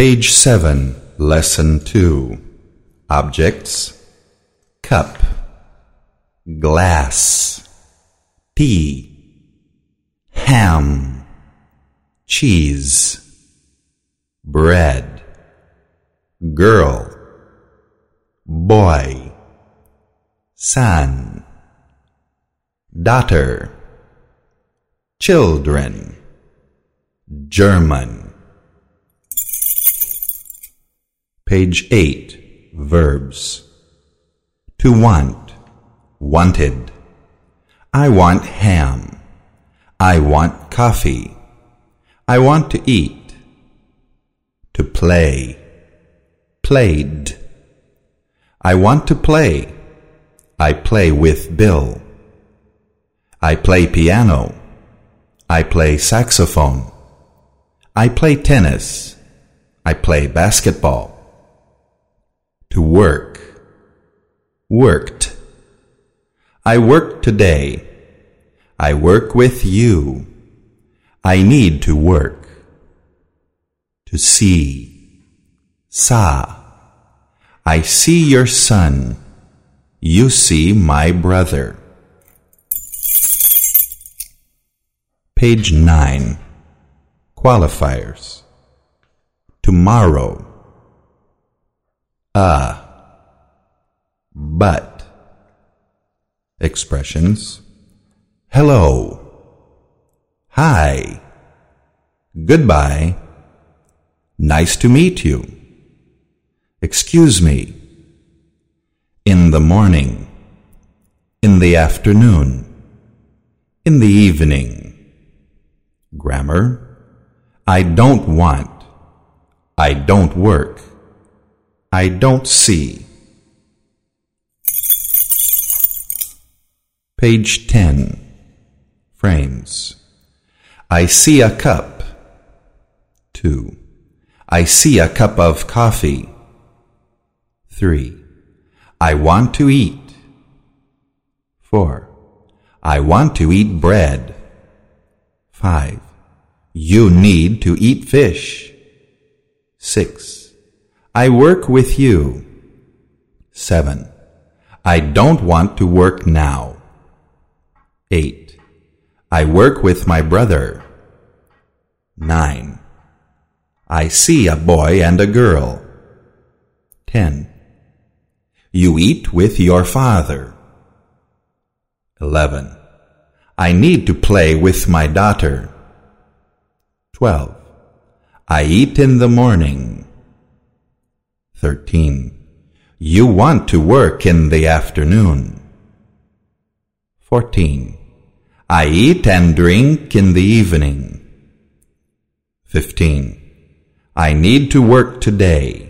Page 7, Lesson 2. Objects. Cup, Glass, Tea, Ham, Cheese, Bread, Girl, Boy, Son, Daughter, Children, German. Page 8. Verbs. To want. Wanted. I want ham. I want coffee. I want to eat. To play. Played. I want to play. I play with Bill. I play piano. I play saxophone. I play tennis. I play basketball. Work. Worked. I work today. I work with you. I need to work. To see. Saw. I see your son. You see my brother. Page 9. Qualifiers. Tomorrow. A. But. Expressions. Hello. Hi. Goodbye. Nice to meet you. Excuse me. In the morning. In the afternoon. In the evening. Grammar. I don't want. I don't work. I don't see. Page 10. Frames. I see a cup. 2. I see a cup of coffee. 3. I want to eat. 4. I want to eat bread. 5. You need to eat fish. 6. I work with you. 7. I don't want to work now. 8. I work with my brother. 9. I see a boy and a girl. 10. You eat with your father. 11. I need to play with my daughter. 12. I eat in the morning. 13. You want to work in the afternoon. 14. I eat and drink in the evening. 15. I need to work today.